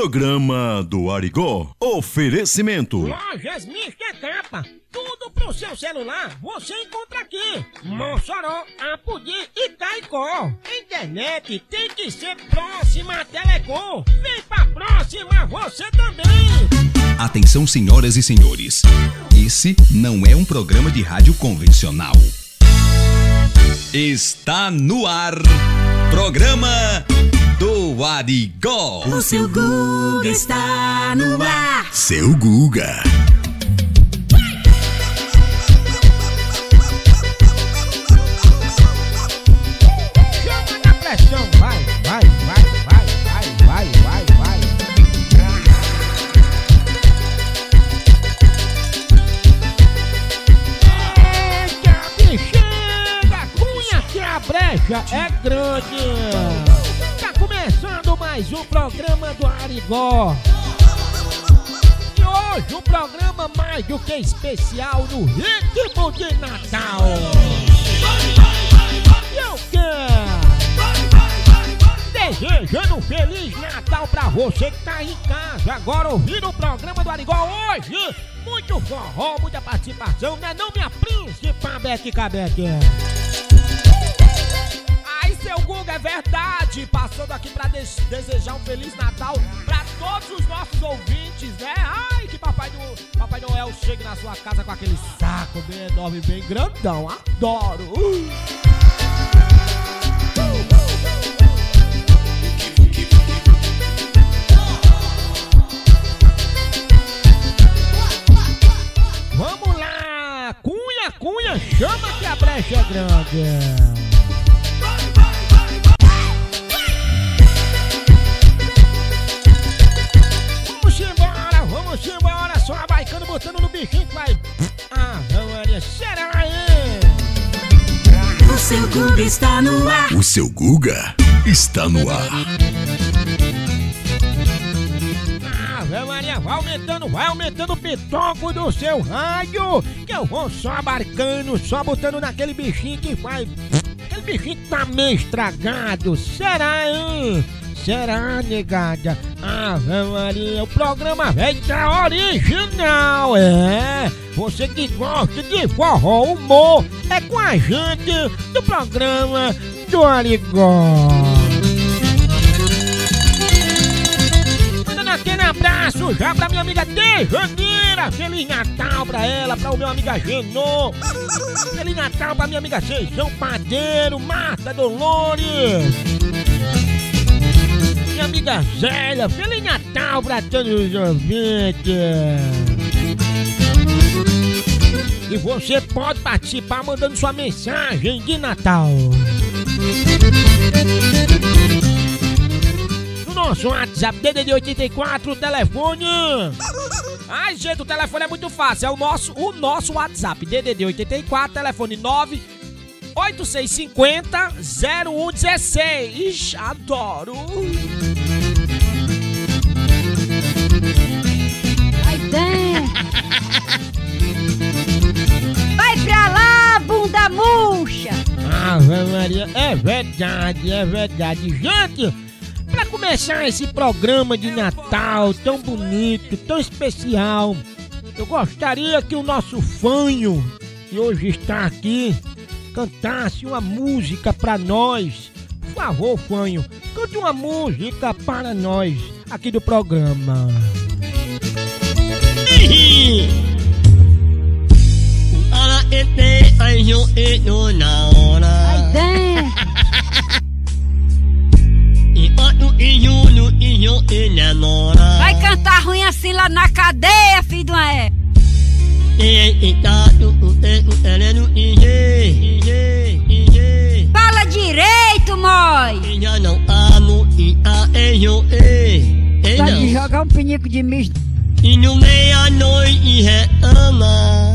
Programa do Arigó. Oferecimento. Lojas Mister Capa. Tudo pro seu celular você encontra aqui. Mossoró, Apodi e Caicó. Internet tem que ser próxima a Telecom. Vem pra próxima você também. Atenção, senhoras e senhores. Esse não é um programa de rádio convencional. Está no ar. Programa do Arigó. O seu Guga está no ar. Seu Guga. Chama na pressão. Vai, vai, vai, vai, vai, vai, vai, vai. Eita, bexiga, cunha que a brecha é grande. Mais um programa do Arigó. E hoje um programa mais do que especial no ritmo de Natal. Eu quero desejando um Feliz Natal pra você que tá em casa agora ouvindo o programa do Arigó hoje. Muito forró, muita participação, né não, minha príncipa Beck Cabeck? Seu Guga, é verdade! Passando aqui pra des- desejar um Feliz Natal pra todos os nossos ouvintes, né? Ai, que Papai, Noel, Papai Noel chegue na sua casa com aquele saco bem enorme, bem grandão. Adoro! Vamos lá! Cunha, cunha, chama que a brecha é grande! Seu Guga está no ar. O seu Guga está no ar. Ave Maria, vai aumentando, vai aumentando o pitoco do seu rádio, que eu vou só abarcando, só botando naquele bichinho que faz. Aquele bichinho que tá meio estragado. Será, hein? Será, negada? Ave Maria, o programa velho tá original, é? Você que gosta de forró, humor, é com a gente do programa do Arigó. Aquele abraço já pra minha amiga Dejaneira. Feliz Natal pra ela, pra o meu amiga Genô. Feliz Natal pra minha amiga Seijão Padeiro, Marta Dolores. Minha amiga Zélia. Feliz Natal pra todos os ouvintes. E você pode participar mandando sua mensagem de Natal. No nosso WhatsApp DDD 84, telefone. Ai, gente, o telefone é muito fácil. É o nosso, o nosso WhatsApp, DDD 84, telefone 9 8650 0116. Ixi, adoro! Bunda murcha. Ave Maria, é verdade, é verdade. Gente, pra começar esse programa de Natal tão bonito, tão especial, eu gostaria que o nosso fanho, que hoje está aqui, cantasse uma música pra nós. Por favor, fanho, cante uma música para nós aqui do programa. Ala ete ayo eno na ora Vai Vai cantar ruim assim lá na cadeia, filho de uma é. E e e Fala direito, moi. Enya não amo i a eyo e E Tá jogar um pinico de misto. I nu meia noi i he ama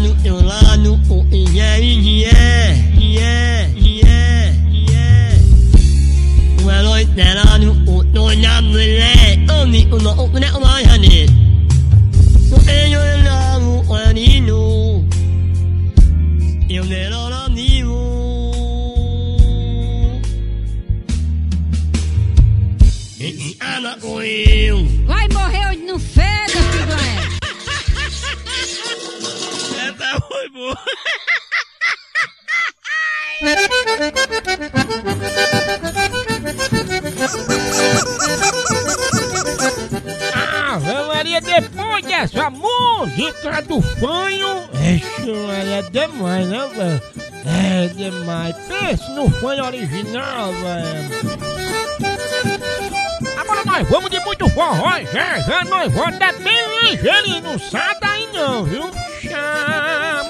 lanu eu lanu o inye inye inye inye o o o ni o ne o mai boa Ave Maria, depois dessa música do fanho, Maria, é demais, né, velho? É demais. Pense no fanho original, velho. Agora nós vamos de muito forró, já, já nós vamos dar bem ligeirinho, não sai daí não, viu?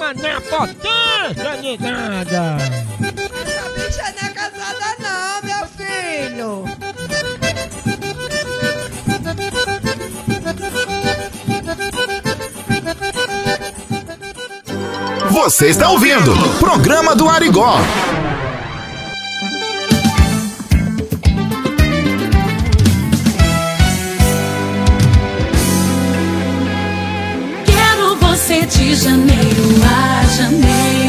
Chama na potência, negada. Essa bicha não é casada não, meu filho. Você está ouvindo? Programa do Arigó. Quero você de janeiro a janeiro.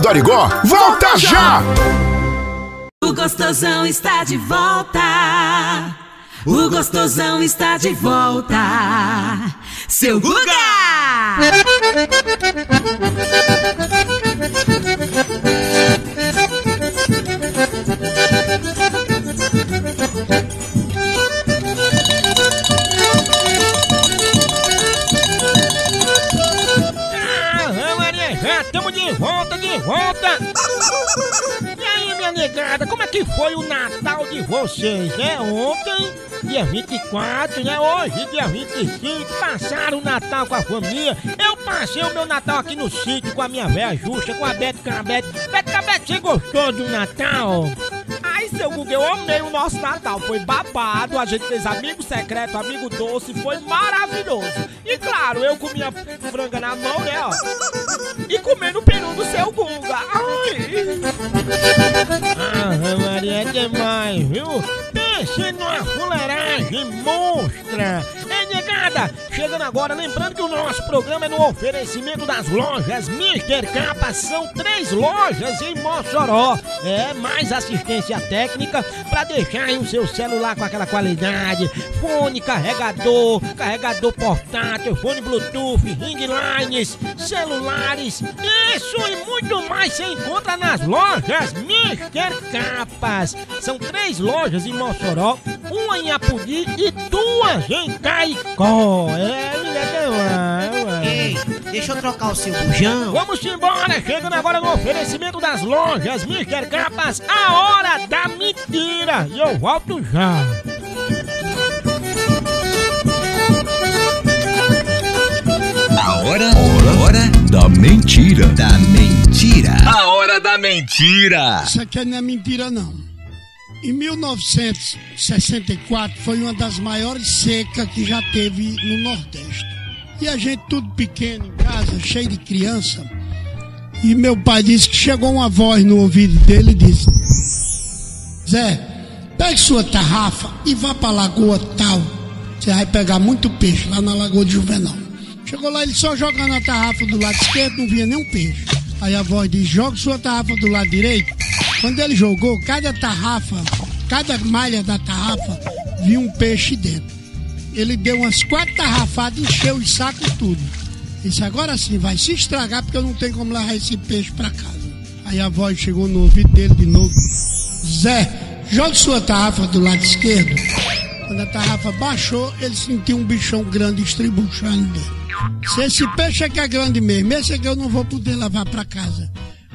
Programa do Arigó volta já! O gostosão está de volta. O gostosão está de volta. Seu Guga! de volta, de volta! E aí, minha negada, como é que foi o Natal de vocês? É ontem, dia 24, né? Hoje, dia 25, passaram o Natal com a família. Eu passei o meu Natal aqui no sítio com a minha velha Justa, com a Beto Cabete. Beto Cabete, você gostou do Natal? Ai, seu Guga, eu amei o nosso Natal. Foi babado, a gente fez amigo secreto, amigo doce, foi maravilhoso. E claro, eu comia franga na mão, né, ó. E comendo peru do seu Guga. Ai. Ah, Maria, é demais, viu? Pense numa fuleiragem monstra! Negada, chegando agora, lembrando que o nosso programa é no oferecimento das lojas Mister Capa. São três lojas em Mossoró. É, mais assistência técnica pra deixar o seu celular com aquela qualidade. Fone, carregador, carregador portátil, fone Bluetooth, ring lines, celulares. Isso e muito mais você encontra nas lojas Mister Capas. São três lojas em Mossoró, uma em Apudi e duas em Caicó. É, menina, demais, ué. Ei, deixa eu trocar o seu bujão. Vamos embora, chegando agora no oferecimento das lojas Mister Capas, a hora da mentira. E eu volto já. A hora, hora Da mentira. da mentira. A hora da mentira. Isso aqui não é mentira, não. Em 1964 foi uma das maiores secas que já teve no Nordeste. E a gente tudo pequeno em casa, cheio de criança. E meu pai disse que chegou uma voz no ouvido dele e disse: Zé, pegue sua tarrafa e vá para a lagoa tal. Você vai pegar muito peixe lá na lagoa de Juvenal. Chegou lá, ele só jogando a tarrafa do lado esquerdo, não via nenhum peixe. Aí a voz diz: joga sua tarrafa do lado direito. Quando ele jogou, cada tarrafa, cada malha da tarrafa, viu um peixe dentro. Ele deu umas quatro tarrafadas, encheu os sacos tudo. Disse, agora sim, vai se estragar porque eu não tenho como levar esse peixe para casa. Aí a voz chegou no ouvido dele de novo. Zé, jogue sua tarrafa do lado esquerdo. Quando a tarrafa baixou, ele sentiu um bichão grande estribuchando. Se esse peixe aqui é grande mesmo, esse aqui eu não vou poder levar para casa.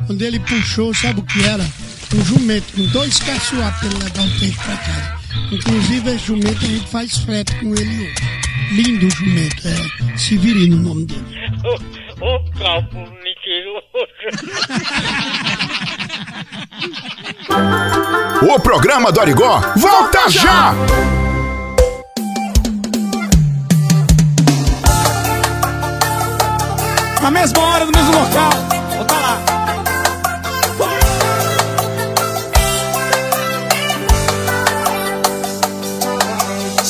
Quando ele puxou, sabe o que era? Um jumento com dois caçoados para ele levar o peixe para casa. Inclusive, esse jumento a gente faz frete com ele hoje. Lindo jumento, é Severino o nome dele. Ô, calvo mentiroso. O programa do Arigó volta já! Na mesma hora, no mesmo local.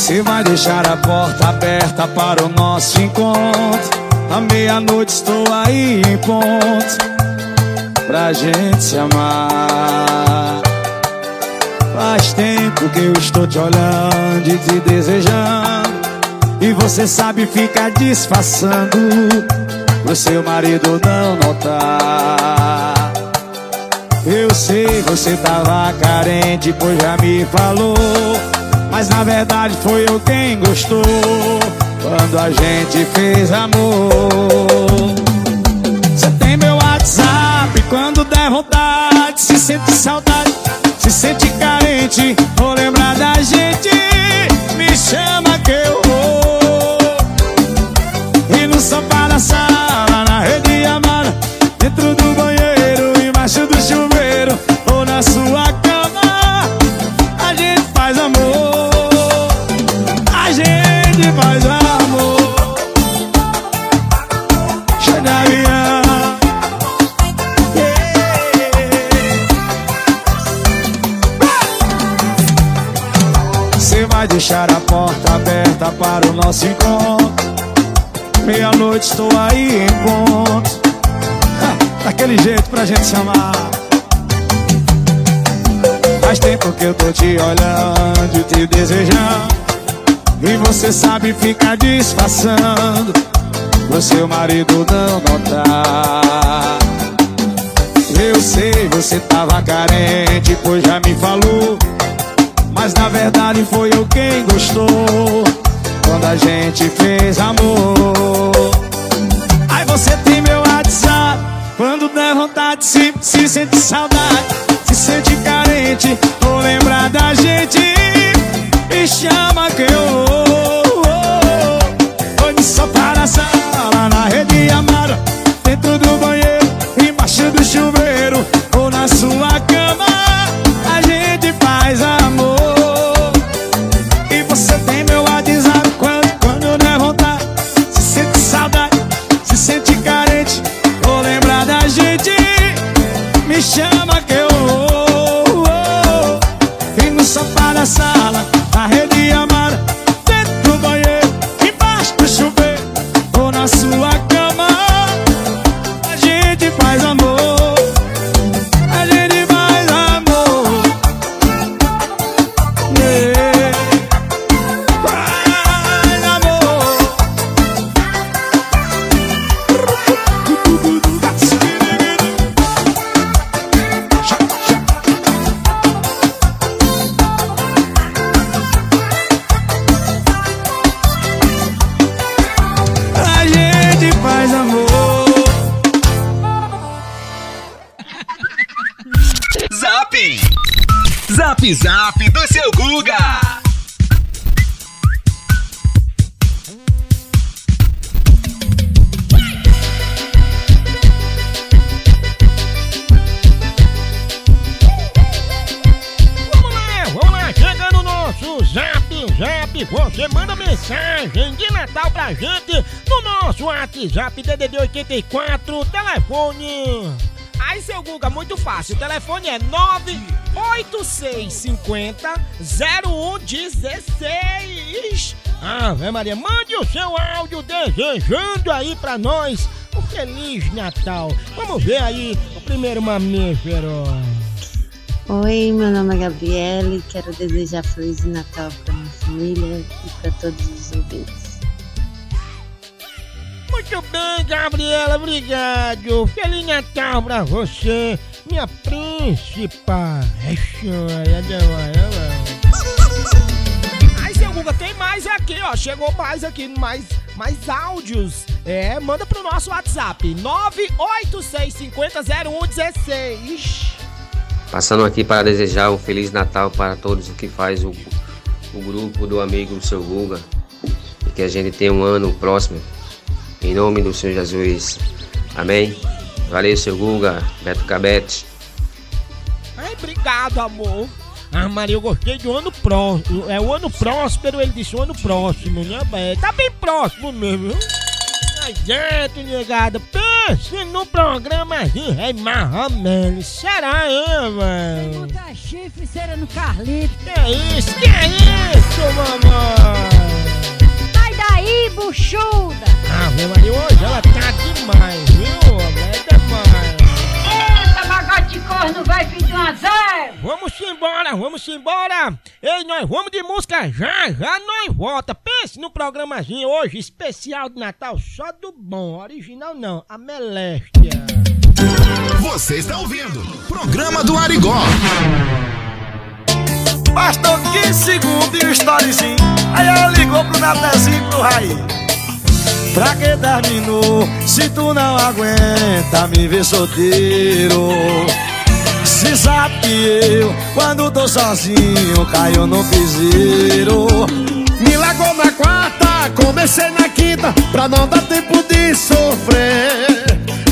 Você vai deixar a porta aberta para o nosso encontro. À meia-noite estou aí em ponto pra gente se amar. Faz tempo que eu estou te olhando e te desejando. E você sabe ficar disfarçando pro seu marido não notar. Eu sei, você tava carente, pois já me falou. Mas na verdade foi eu quem gostou quando a gente fez amor. Você tem meu WhatsApp quando der vontade, se sente saudade, se sente carente, vou lembrar da gente. Me chama que eu vou. E no sofá da sala, na rede amada, dentro do banheiro, embaixo do chuveiro, ou na sua cama, vai deixar a porta aberta para o nosso encontro. Meia-noite estou aí em ponto. Ah, daquele jeito pra gente se amar. Faz tempo que eu tô te olhando e te desejando. E você sabe ficar disfarçando Pro seu marido não notar Eu sei, você tava carente Pois já me falou Mas na verdade foi eu quem gostou Quando a gente fez amor. Aí você tem meu WhatsApp Quando der vontade se, se sente saudade Se sente carente Vou lembrar da gente Me chama que eu vou. Hoje só para a sala Na rede amada Dentro do banheiro Zap Zap do seu Guga! Zap, zap, você manda mensagem de Natal pra gente no nosso WhatsApp DDD 84, telefone. Aí, seu Guga, muito fácil. O telefone é 98650 0116. Ave Maria, mande o seu áudio desejando aí pra nós um Feliz Natal. Vamos ver aí o primeiro mamífero. Oi, meu nome é Gabriele. Quero desejar Feliz Natal para minha família e para todos os ouvintes. Muito bem, Gabriela, obrigado. Feliz Natal pra você, minha príncipa. É chora, Aí, seu Guga, tem mais aqui, ó. Chegou mais aqui, mais, mais áudios. É, manda pro nosso WhatsApp. 986500116. Passando aqui para desejar um Feliz Natal para todos que faz o, o grupo do amigo do seu Guga. E que a gente tenha um ano próximo. Em nome do Senhor Jesus. Amém. Valeu, seu Guga. Beto Cabete. Ai, obrigado, amor. Ah, Maria, eu gostei do ano próximo. É o ano próspero, ele disse o ano próximo, né, velho? Tá bem próximo mesmo, viu? Ai, gente, negada, pense no programazinho Rei Marramelo. Será, hein, velho? Botar chifre, cera no Carlito. Que é isso, que é isso, mamãe? Daí, buchuda. Ah, Maria, hoje ela tá demais, viu? É demais. Eita, bagulho de corno, vai pedir uma zero. Vamos embora, vamos embora! Ei, nós vamos de música já, já nós volta. Pense no programazinho hoje, especial de Natal, só do bom, original não, a Meléstia. Você está ouvindo Programa do Arigó. Bastou 15 segundos e o storyzinho. Aí ela ligou pro Natanzinho e pro Raí. Pra que terminou se tu não aguenta me ver solteiro? Se sabe que eu, quando tô sozinho, caio no piseiro. Me largou na quarta, comecei na quinta, pra não dar tempo de sofrer.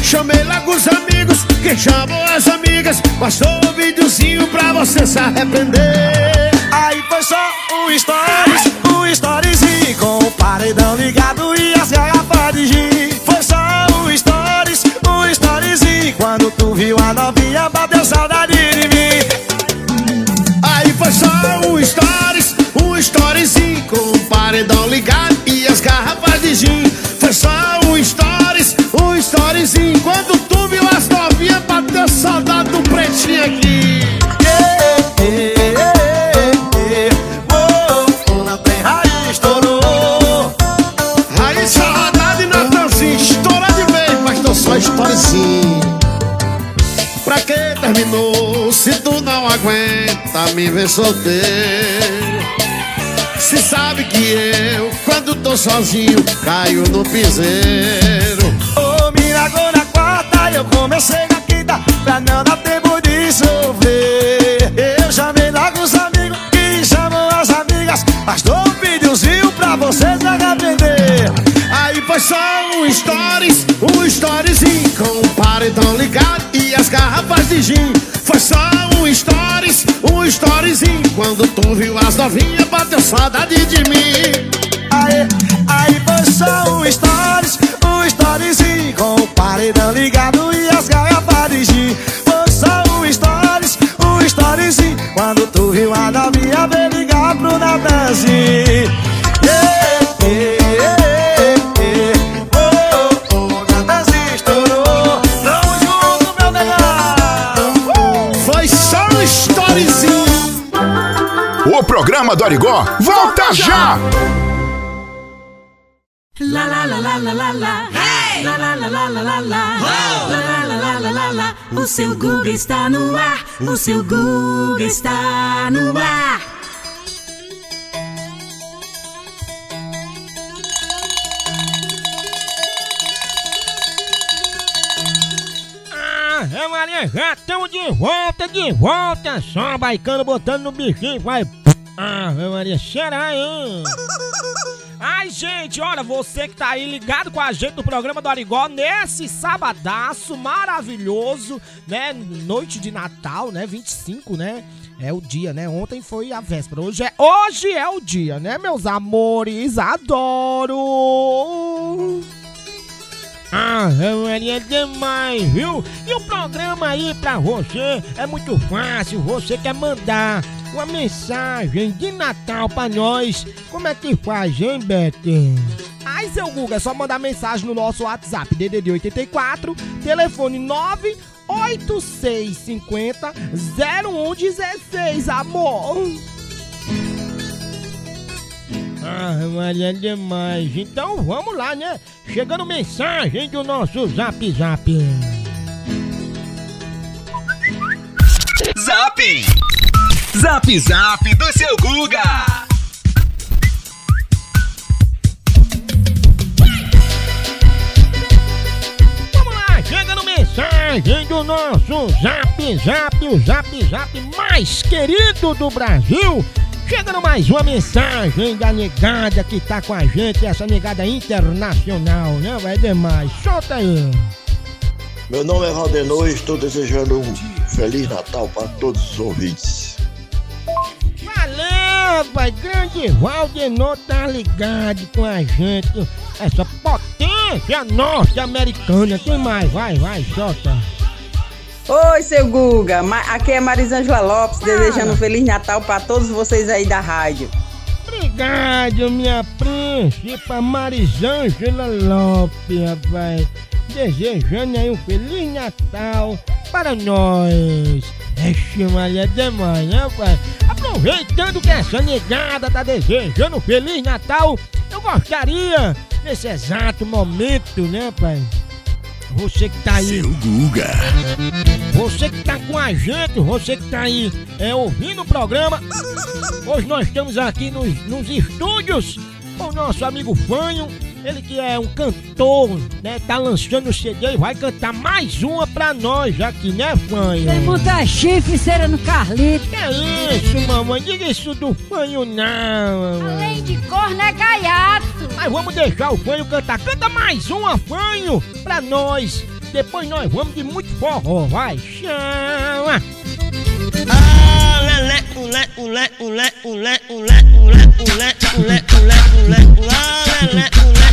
Chamei logo os amigos, que chamam as amigas, passou um videozinho pra você se arrepender. Aí foi só um stories, um storyzinho Com o paredão ligado e as garrafas de gin. Foi só um stories, um storyzinho Quando tu viu a novinha, bateu saudade de mim. Aí foi só um stories, um storyzinho com o paredão ligado e as garrafas de gin. Foi só um stories, um storyzinho quando tu viu as novinhas Se aguenta me ver solteiro. Se sabe que eu, quando tô sozinho, caio no piseiro. Ô, me largou na quarta eu comecei na quinta Pra não dar tempo de sofrer Eu chamei logo os amigos que chamam as amigas. Mas dou um videozinho pra vocês arrepender. Aí foi só um stories, um storyzinho Com o paredão ligado e as garrafas de gin. Foi só um um storyzinho Quando tu viu as novinhas, bateu saudade de mim. Aí, aí só um stories, um storyzinho Com o paredão ligado e as garrafas de gin. Só um stories, um storyzinho Quando tu viu a novinha, veio ligar pro Natanzinho programa do Arigó volta já! La la la la la la la. Hey! La la la la la la la. La la la la la la la. O seu Google está no ar. O seu Google está no ar. Ah, é Maria, já estamos de volta, de volta. Só baicando, botando no bichinho, vai. É Maria, será, hein? Ai, gente, olha, você que tá aí ligado com a gente no programa do Arigó nesse sabadaço maravilhoso, né? Noite de Natal, né? 25, né? É o dia, né? Ontem foi a véspera. Hoje é, hoje é o dia, né, meus amores? Adoro! Ah, Maria, é demais, viu? E o programa aí pra você é muito fácil. Você quer mandar uma mensagem de Natal pra nós. Como é que faz, hein, Beth? Aí, seu Google, é só mandar mensagem no nosso WhatsApp, DDD 84, telefone 98650 0116, amor. Ah, Maria, é demais. Então vamos lá, né? Chegando mensagem do nosso Zap Zap. Zap! Zap Zap do seu Guga! Vamos lá, chegando mensagem do nosso Zap Zap, o Zap Zap mais querido do Brasil. Chegando mais uma mensagem da negada que tá com a gente, essa negada internacional, né? Vai demais. Solta aí. Meu nome é Valdenor e estou desejando um Feliz Natal para todos os ouvintes. Pai. Grande Valdenor tá ligado com a gente. Essa potência norte-americana. Tem mais? Vai, vai, solta. Oi, seu Guga. Aqui é Marisângela Lopes, desejando um Feliz Natal para todos vocês aí da rádio. Obrigado, minha príncipa Marisângela Lopes, rapaz. Desejando aí um Feliz Natal para nós. Vixe, Maria, demais, né, pai? Aproveitando que essa negada tá desejando um Feliz Natal, eu gostaria, nesse exato momento, né, pai? Você que tá aí. Seu Guga. Você que tá com a gente, você que tá aí é, ouvindo o programa. Hoje nós estamos aqui nos, nos estúdios com o nosso amigo Fanho. Ele que é um cantor, né? Tá lançando o CD e vai cantar mais uma pra nós aqui, né, Fanho? Tem muita chifre cera no Carlito. Que é isso, mamãe? Diga isso do Fanho, não. Além de corno é gaiato. Mas vamos deixar o Fanho cantar. Canta mais uma, Fanho, pra nós. Depois nós vamos de muito forró, vai. Chama. Ulé, ulé, ulé, ulé, ulé, ulé, ulé, ulé, ulé, ulé, ulé, ulé, ulé, ulé, ulé, ulé,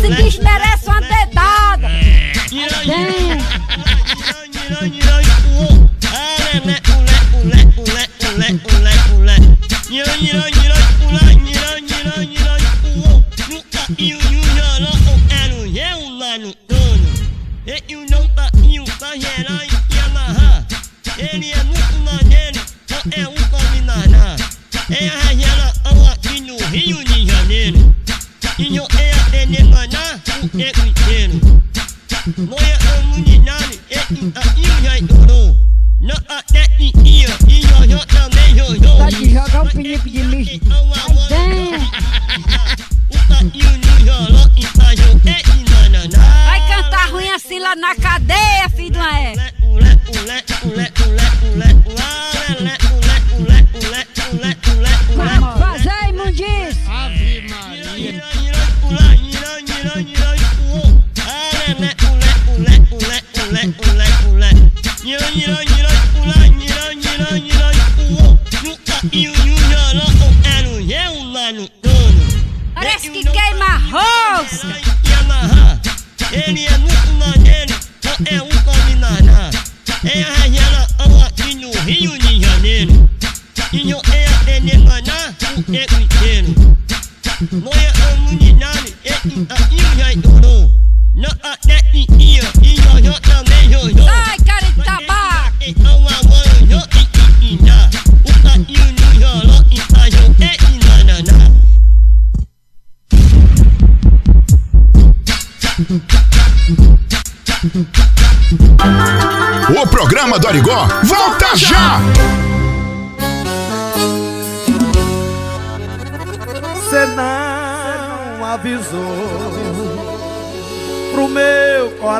se desmerece uma dedada. don't forget to give. Vai cantar ruim assim lá na cadeia, filho do Aé. Fazer. Ave Maria.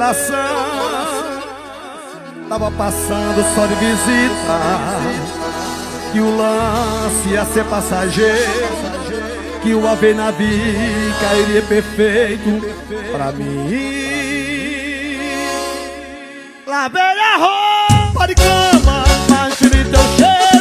coração. Tava passando só de visita. Que o lance ia ser passageiro. Que o ave na bica iria perfeito pra mim. Lá a roupa de cama, mas me deu cheiro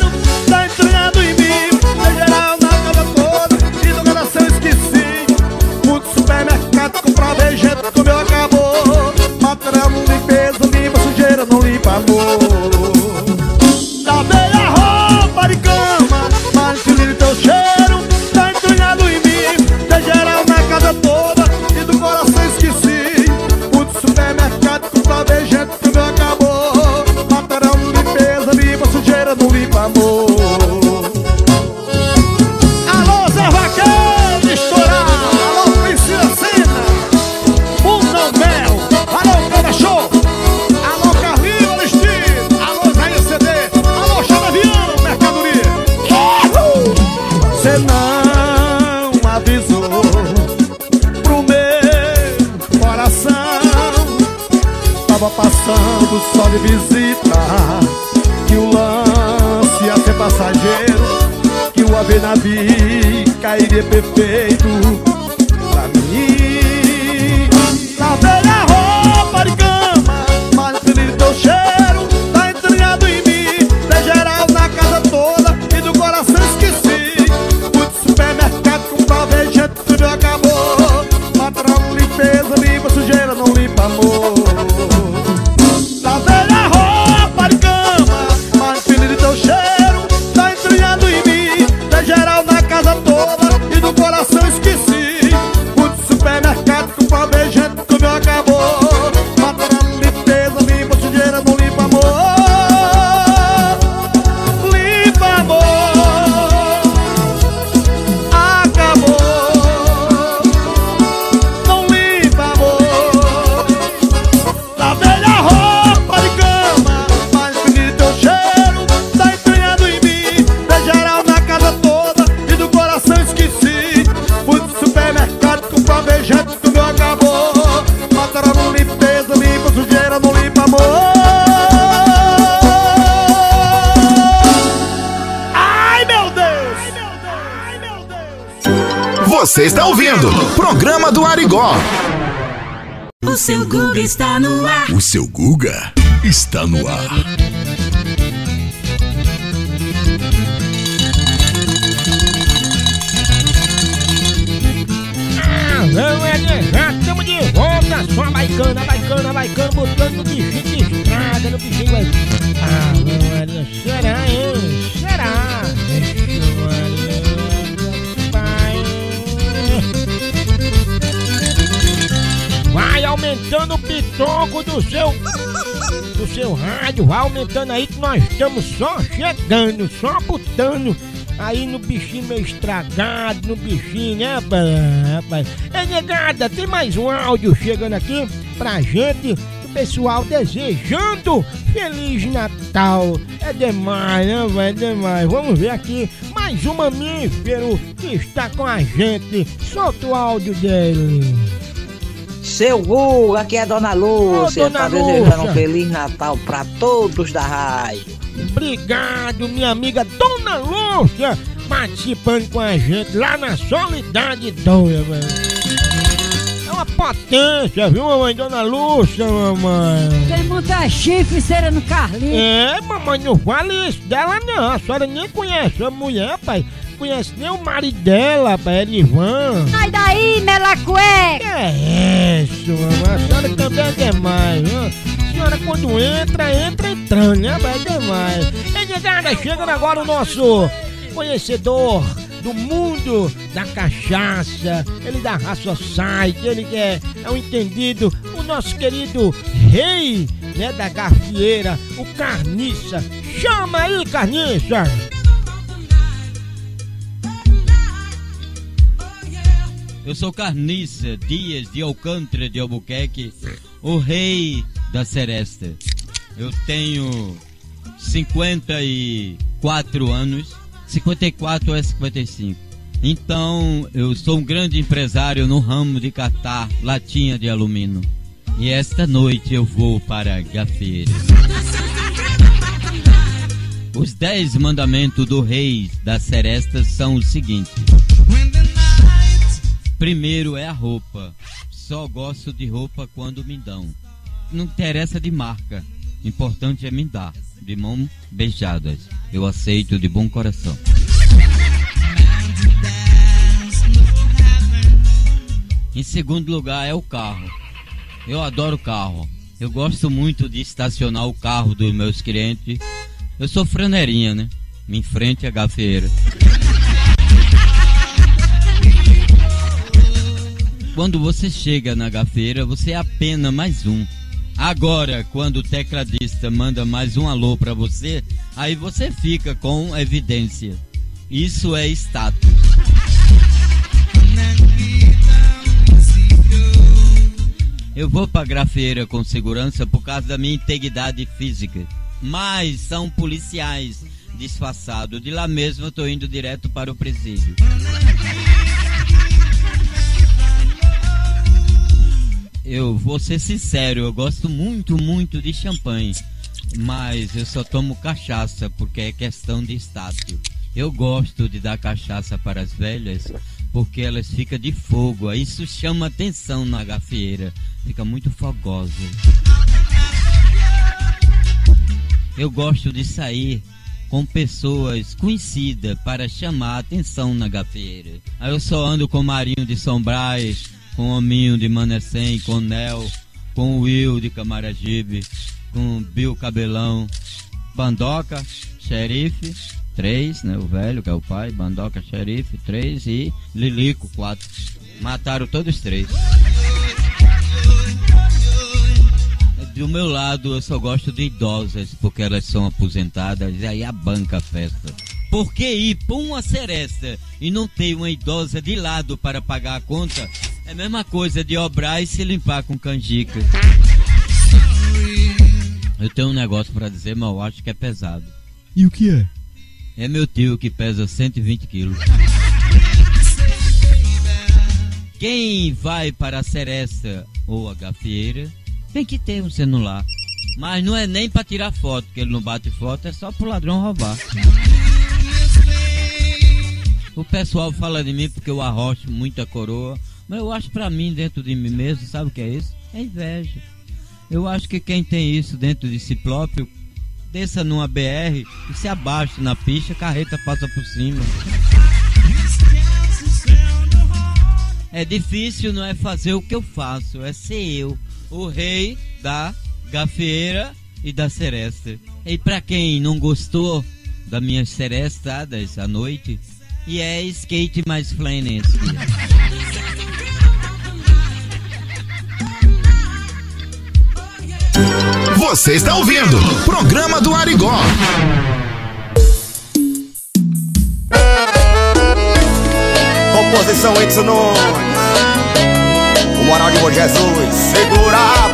Caramba, limpeza, limpa sujeira, não limpa amor seu Guga está no ar. O seu Guga está no ar. som do seu do seu rádio, vai aumentando aí que nós estamos só chegando, só botando aí no bichinho meio estragado, no bichinho, né, rapaz? É negada, tem mais um áudio chegando aqui pra gente pessoal desejando Feliz Natal. É demais, né, velho? É demais. Vamos ver aqui mais um mamífero que está com a gente. Solta o áudio dele. Seu Guga, aqui é a Dona Lúcia, Ô, dona tá desejando Lúcia. um Feliz Natal pra todos da rádio. Obrigado, minha amiga Dona Lúcia, participando com a gente lá na Solidade Doia, velho. É uma potência, viu, mamãe? Dona Lúcia, mamãe. Tem muita chifre cera no Carlinhos. É, mamãe, não fale isso dela não. A senhora nem conhece a mulher, pai. Conhece nem o marido dela, pai, Elivan. Sai daí, melacué! Que é mamãe? A senhora também é demais, viu? A senhora quando entra, entra entrando, né? É demais. E negada, chegando agora o nosso conhecedor do mundo da cachaça, ele da raça site, ele que é, é um entendido, o nosso querido rei, né, da gafieira, o Carniça. Chama aí, Carniça! Eu sou Carniça Dias de Alcântara de Albuquerque, o rei da seresta. Eu tenho 54 anos, 54 a 55. Então, eu sou um grande empresário no ramo de catar latinha de alumínio. E esta noite eu vou para a gafeira. Os dez mandamentos do rei da seresta são os seguintes. Primeiro é a roupa. Só gosto de roupa quando me dão. Não interessa de marca. Importante é me dar. De mão beijadas. Eu aceito de bom coração. Em segundo lugar é o carro. Eu adoro carro. Eu gosto muito de estacionar o carro dos meus clientes. Eu sou franeirinha, né? Em frente à gafeira. Quando você chega na gafeira, você é apenas mais um. Agora, quando o tecladista manda mais um alô pra você, aí você fica com evidência. Isso é status. Eu vou pra grafeira com segurança por causa da minha integridade física. Mas são policiais disfarçados. De lá mesmo eu tô indo direto para o presídio. Eu vou ser sincero, eu gosto muito, muito de champanhe. Mas eu só tomo cachaça porque é questão de status. Eu gosto de dar cachaça para as velhas porque elas ficam de fogo. Isso chama atenção na gafieira. Fica muito fogosa. Eu gosto de sair com pessoas conhecidas para chamar atenção na gafieira. Aí eu só ando com o Marinho de São Brás, com o Hominho de Manecém, com o Nel, com o Will de Camaragibe, com o Bill Cabelão, Bandoca, Xerife, três, né? O velho, que é o pai, Bandoca, Xerife, três e Lilico, quatro. Mataram todos três. Do meu lado, eu só gosto de idosas, porque elas são aposentadas, e aí a banca festa. Por que ir pra uma seresta e não ter uma idosa de lado para pagar a conta? É a mesma coisa de obrar e se limpar com canjica. Eu tenho um negócio para dizer, mas eu acho que é pesado. E o que é? É meu tio que pesa 120 quilos. Quem vai para a seresta ou a gafieira tem que ter um celular. Mas não é nem para tirar foto, porque ele não bate foto, é só pro ladrão roubar. O pessoal fala de mim porque eu arrocho muita coroa, mas eu acho pra mim dentro de mim mesmo, sabe o que é isso? É inveja. Eu acho que quem tem isso dentro de si próprio, desça numa BR e se abaixa na pista, carreta passa por cima. É difícil, não é fazer o que eu faço, é ser eu, o rei da gafeira e da seresta. E pra quem não gostou das minhas serestadas à noite, e é skate mais flanesque. Você está ouvindo Programa do Arigó. Composição Edson O moral de Bom Jesus Segura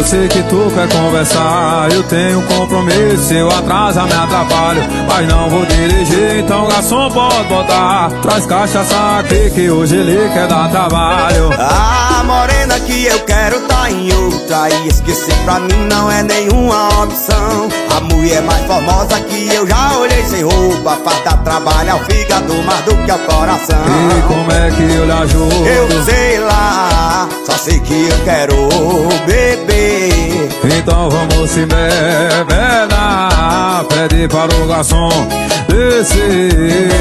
eu sei que tu quer conversar. Eu tenho compromisso, se eu atrasar me atrapalho. Mas não vou dirigir, então garçom pode botar. Traz cachaça aqui que hoje ele quer dar trabalho. A morena que eu quero tá em outra E esquecer pra mim não é nenhuma opção A mulher mais formosa que eu já olhei sem roupa Faz dar trabalho ao fígado mais do que ao coração. E como é que eu lhe ajudo? Eu sei lá, só sei que eu quero beber. Então vamos se bebedar Pede para o garçom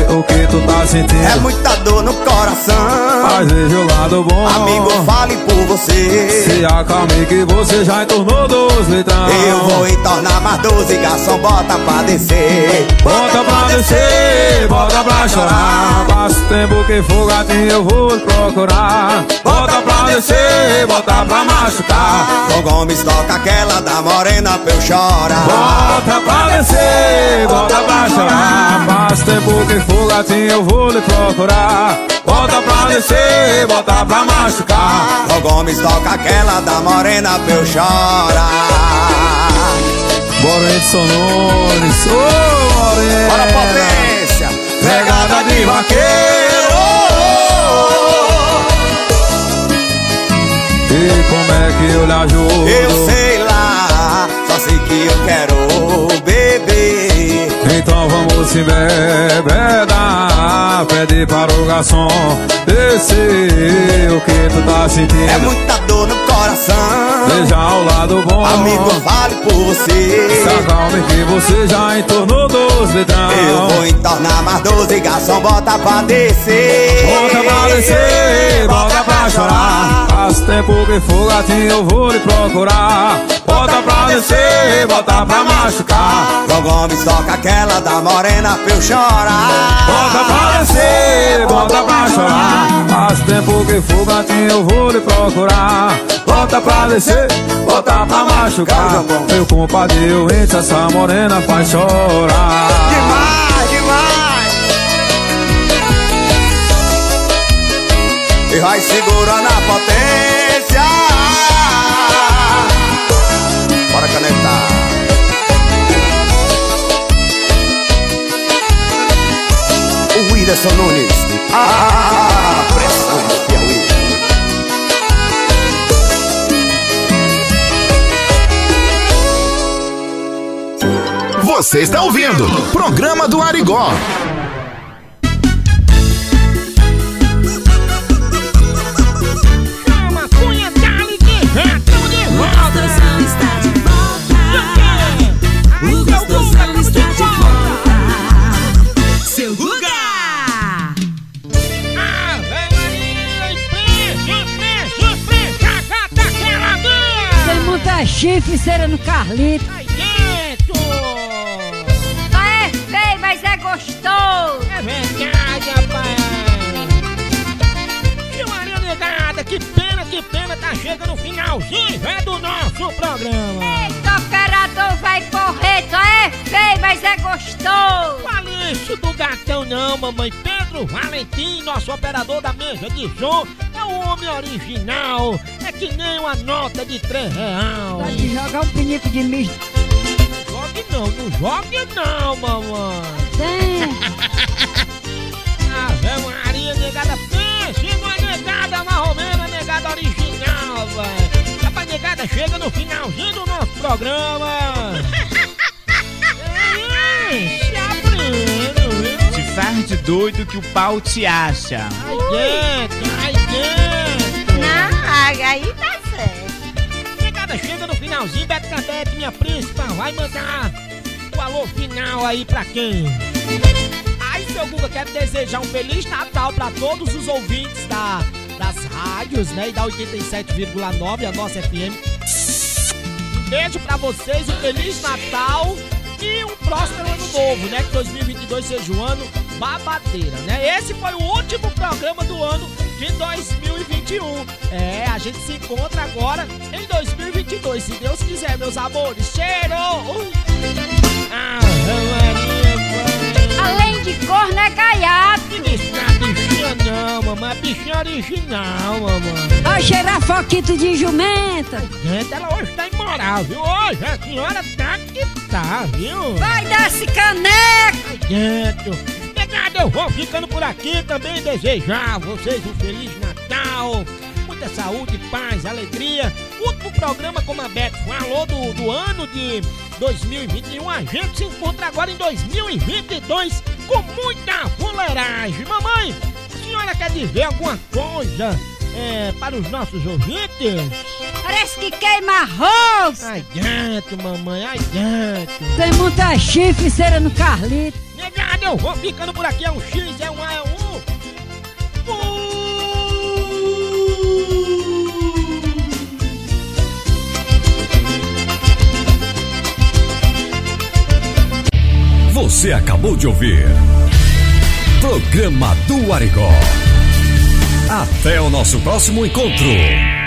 O que tu tá sentindo? É muita dor no coração. Mas veja o lado bom. Amigo, fale por você. Se acalme que você já entornou dos litrão. Eu vou entornar mais 12 garçom, bota pra descer. Bota pra descer, bota pra chorar. Passa o tempo que for gatinho eu vou procurar. Bota pra descer, bota pra machucar. Tom Gomes toca aquela da morena pra eu chorar. Bota pra descer, bota pra chorar Passa o tempo que for gatinho eu vou lhe procurar. Bota pra descer, bota pra machucar. Tom Gomes toca aquela da morena pra eu chorar. Bora Edson Nunes, ô oh, Morena. Bora potência, pegada de vaqueiro E como é que eu lhe ajudo? Eu sei lá, só sei que eu quero beber. Então vamos se bebedar Pede para o garçom. Descer O que tu tá sentindo? É muita dor no coração. Veja ao lado bom. Amigo, vale por você. Se acalme que você já entornou litrão Eu vou entornar mais 12 garçom, bota pra descer. Bota pra descer, bota pra chorar. Faz tempo que for gatinho eu vou lhe procurar. Bota pra descer, bota pra machucar. Tom Gomes toca aquela da morena pra eu chorar. Bota pra descer, bota pra chorar. Faz tempo que for gatinho eu vou lhe procurar Bota pra descer, bota pra machucar. Meu compadre, eu entro, essa morena faz chorar. Demais, demais. E vai segurando a potência. Bora canetar O Whindersson Nunes. A Você está ouvindo Programa do Arigó. Cunha volta. está de volta. O gostosão está de volta. Seu queradinha. Tem muita chifre cera no Carlito. O finalzinho, é do nosso programa. Eita, operador vai correr. Só é feio, mas é gostoso. Fale isso do gatão não, mamãe. Pedro Valentim, nosso operador da mesa de som, é o homem original. É que nem uma nota de três real. Pode jogar um pinico de misto. Jogue não, não jogue não, mamãe. Tem. Ave Maria, negada, pense numa negada marromena, negada original, velho. Rapaz, negada chega no finalzinho do nosso programa. Ei, se abrindo, viu? Te faz de doido que o pau te acha. Ai, dentro, ai, dentro. Não, aí tá certo. Negada chega no finalzinho, Beto Cabete, minha príncipa, vai mandar o alô final aí pra quem? Ai, seu Guga, quero desejar um Feliz Natal pra todos os ouvintes da, das rádios, né? E da 87,9, a nossa FM. Um beijo pra vocês, um Feliz Natal e um próspero ano novo, né? Que 2022 seja um ano babadeira, né? Esse foi o último programa do ano de 2021. É, a gente se encontra agora em 2022, se Deus quiser, meus amores. Cheiro! Maria, Além de corno é não, mamãe. bichinha original, mamãe. Vai cheirar foquito de jumenta. Gente, ela hoje tá imoral, viu? Hoje a senhora tá que tá, viu? Vai dar esse caneco. Dentro. Negado, eu vou ficando por aqui também desejar a vocês um Feliz Natal. Muita saúde, paz, alegria. Último programa, como a Beto falou, do, do ano de 2021. A gente se encontra agora em 2022 com muita fuleiragem. Mamãe, senhora quer dizer alguma coisa é, para os nossos ouvintes? Parece que queima arroz. Ai dentro, mamãe, ai dentro. Tem muita chifre cera no Carlito. Negado, eu vou ficando por aqui. É um X, é um A, é um U. Você acabou de ouvir. Programa do Arigó. Até o nosso próximo encontro.